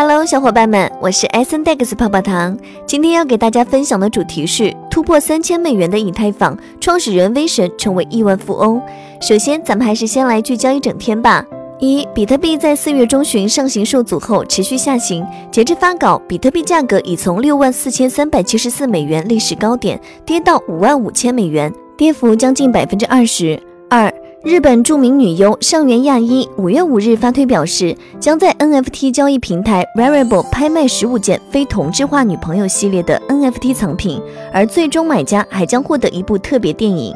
Hello，小伙伴们，我是 S N Dex 泡泡糖。今天要给大家分享的主题是突破三千美元的以太坊创始人威神成为亿万富翁。首先，咱们还是先来聚焦一整天吧。一，比特币在四月中旬上行受阻后持续下行，截至发稿，比特币价格已从六万四千三百七十四美元历史高点跌到五万五千美元，跌幅将近百分之二十二。日本著名女优上原亚衣五月五日发推表示，将在 NFT 交易平台 Variable 拍卖十五件非同质化女朋友系列的 NFT 藏品，而最终买家还将获得一部特别电影。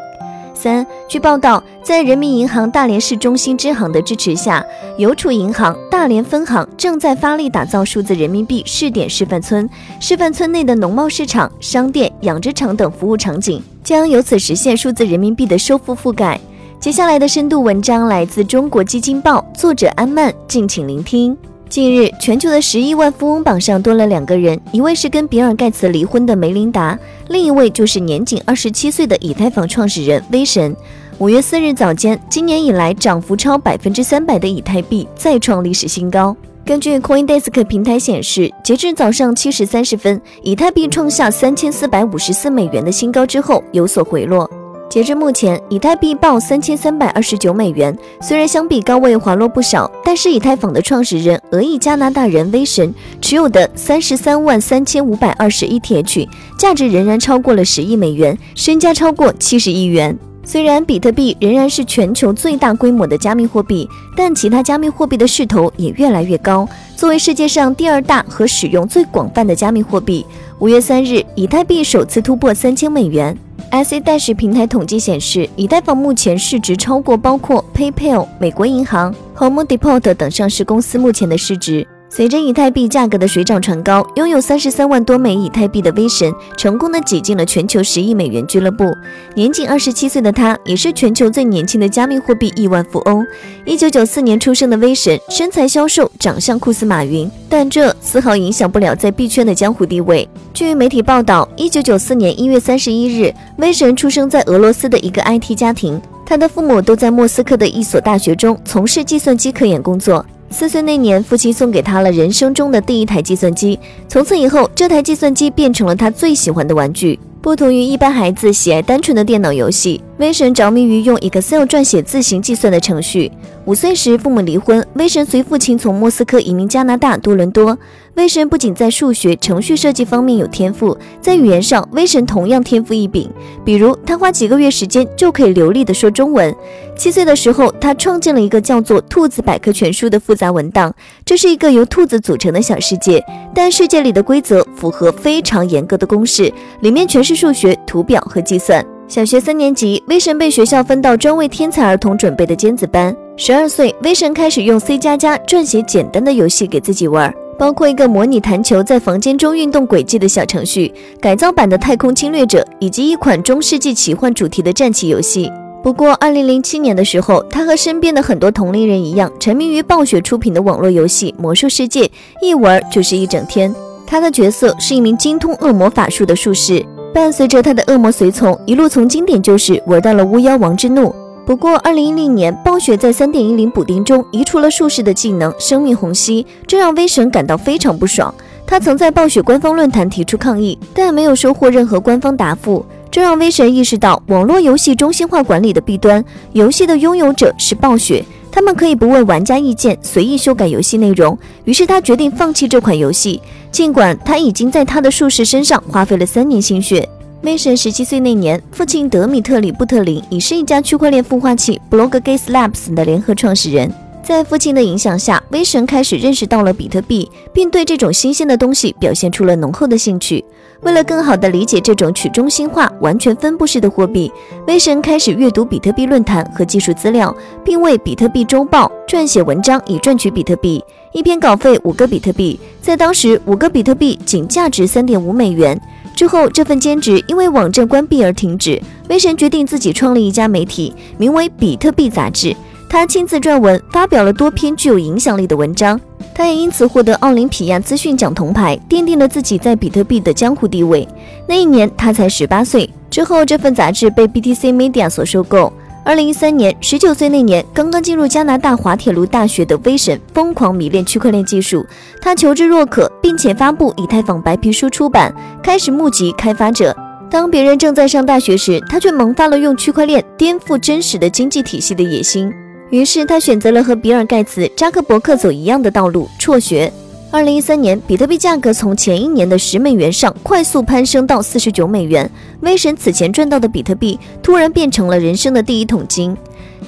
三，据报道，在人民银行大连市中心支行的支持下，邮储银行大连分行正在发力打造数字人民币试点示范村。示范村内的农贸市场、商店、养殖场等服务场景将由此实现数字人民币的收付覆盖。接下来的深度文章来自中国基金报，作者安曼，敬请聆听。近日，全球的十亿万富翁榜上多了两个人，一位是跟比尔盖茨离婚的梅琳达，另一位就是年仅二十七岁的以太坊创始人威神。五月四日早间，今年以来涨幅超百分之三百的以太币再创历史新高。根据 CoinDesk 平台显示，截至早上七时三十分，以太币创下三千四百五十四美元的新高之后有所回落。截至目前，以太币报三千三百二十九美元。虽然相比高位滑落不少，但是以太坊的创始人俄裔加拿大人威神持有的三十三万三千五百二十 ETH 价值仍然超过了十亿美元，身家超过七十亿元。虽然比特币仍然是全球最大规模的加密货币，但其他加密货币的势头也越来越高。作为世界上第二大和使用最广泛的加密货币，五月三日，以太币首次突破三千美元。，IC Dash 平台统计显示，以太坊目前市值超过包括 PayPal、美国银行、Home Depot 等上市公司目前的市值。随着以太币价格的水涨船高，拥有三十三万多枚以太币的威神成功的挤进了全球十亿美元俱乐部。年仅二十七岁的他，也是全球最年轻的加密货币亿万富翁。一九九四年出生的威神，身材消瘦，长相酷似马云，但这丝毫影响不了在币圈的江湖地位。据媒体报道，一九九四年一月三十一日，威神出生在俄罗斯的一个 IT 家庭，他的父母都在莫斯科的一所大学中从事计算机科研工作。四岁那年，父亲送给他了人生中的第一台计算机。从此以后，这台计算机变成了他最喜欢的玩具。不同于一般孩子喜爱单纯的电脑游戏，威神着迷于用 Excel 撰写自行计算的程序。五岁时，父母离婚，威神随父亲从莫斯科移民加拿大多伦多。威神不仅在数学、程序设计方面有天赋，在语言上，威神同样天赋异禀。比如，他花几个月时间就可以流利地说中文。七岁的时候，他创建了一个叫做《兔子百科全书》的复杂文档，这是一个由兔子组成的小世界，但世界里的规则符合非常严格的公式，里面全是数学图表和计算。小学三年级，威神被学校分到专为天才儿童准备的尖子班。十二岁，威神开始用 C 加加撰写简单的游戏给自己玩，包括一个模拟弹球在房间中运动轨迹的小程序、改造版的太空侵略者，以及一款中世纪奇幻主题的战棋游戏。不过，二零零七年的时候，他和身边的很多同龄人一样，沉迷于暴雪出品的网络游戏《魔兽世界》，一玩就是一整天。他的角色是一名精通恶魔法术的术士，伴随着他的恶魔随从，一路从经典旧事玩到了巫妖王之怒。不过，二零一零年，暴雪在三点一零补丁中移除了术士的技能生命虹吸，这让威神感到非常不爽。他曾在暴雪官方论坛提出抗议，但没有收获任何官方答复。这让威神意识到网络游戏中心化管理的弊端。游戏的拥有者是暴雪，他们可以不问玩家意见，随意修改游戏内容。于是他决定放弃这款游戏，尽管他已经在他的术士身上花费了三年心血。Mason 十七岁那年，父亲德米特里·布特林已是一家区块链孵化器 Bloggate Labs 的联合创始人。在父亲的影响下，威神开始认识到了比特币，并对这种新鲜的东西表现出了浓厚的兴趣。为了更好地理解这种去中心化、完全分布式的货币，威神开始阅读比特币论坛和技术资料，并为比特币周报撰写文章以赚取比特币。一篇稿费五个比特币，在当时五个比特币仅价值三点五美元。之后，这份兼职因为网站关闭而停止。威神决定自己创立一家媒体，名为《比特币杂志》。他亲自撰文，发表了多篇具有影响力的文章。他也因此获得奥林匹亚资讯奖铜牌，奠定了自己在比特币的江湖地位。那一年他才十八岁。之后，这份杂志被 BTC Media 所收购。二零一三年，十九岁那年，刚刚进入加拿大滑铁卢大学的威神疯狂迷恋区块链技术，他求知若渴，并且发布以太坊白皮书出版，开始募集开发者。当别人正在上大学时，他却萌发了用区块链颠覆真实的经济体系的野心。于是，他选择了和比尔盖茨、扎克伯克走一样的道路，辍学。二零一三年，比特币价格从前一年的十美元上快速攀升到四十九美元。威神此前赚到的比特币突然变成了人生的第一桶金。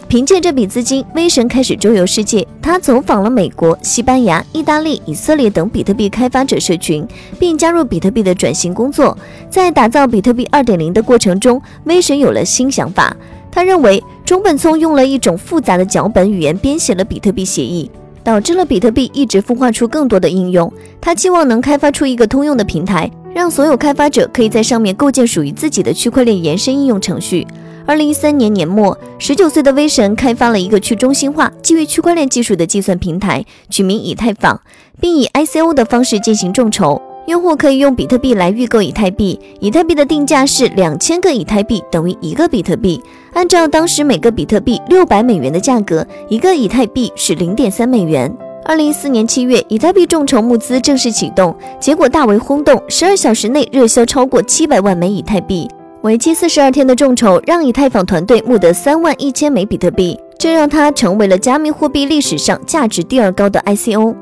凭借这笔资金，威神开始周游世界。他走访了美国、西班牙、意大利、以色列等比特币开发者社群，并加入比特币的转型工作。在打造比特币二点零的过程中，威神有了新想法。他认为，中本聪用了一种复杂的脚本语言编写了比特币协议。导致了比特币一直孵化出更多的应用。他期望能开发出一个通用的平台，让所有开发者可以在上面构建属于自己的区块链延伸应用程序。二零一三年年末，十九岁的威神开发了一个去中心化、基于区块链技术的计算平台，取名以太坊，并以 ICO 的方式进行众筹。用户可以用比特币来预购以太币，以太币的定价是两千个以太币等于一个比特币。按照当时每个比特币六百美元的价格，一个以太币是零点三美元。二零一四年七月，以太币众筹募资正式启动，结果大为轰动，十二小时内热销超过七百万枚以太币。为期四十二天的众筹让以太坊团队募得三万一千枚比特币，这让它成为了加密货币历史上价值第二高的 ICO。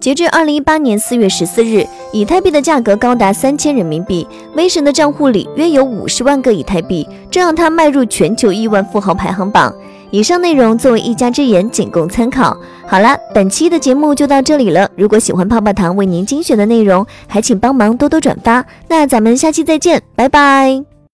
截至二零一八年四月十四日，以太币的价格高达三千人民币。威神的账户里约有五十万个以太币，这让他迈入全球亿万富豪排行榜。以上内容作为一家之言，仅供参考。好了，本期的节目就到这里了。如果喜欢泡泡糖为您精选的内容，还请帮忙多多转发。那咱们下期再见，拜拜。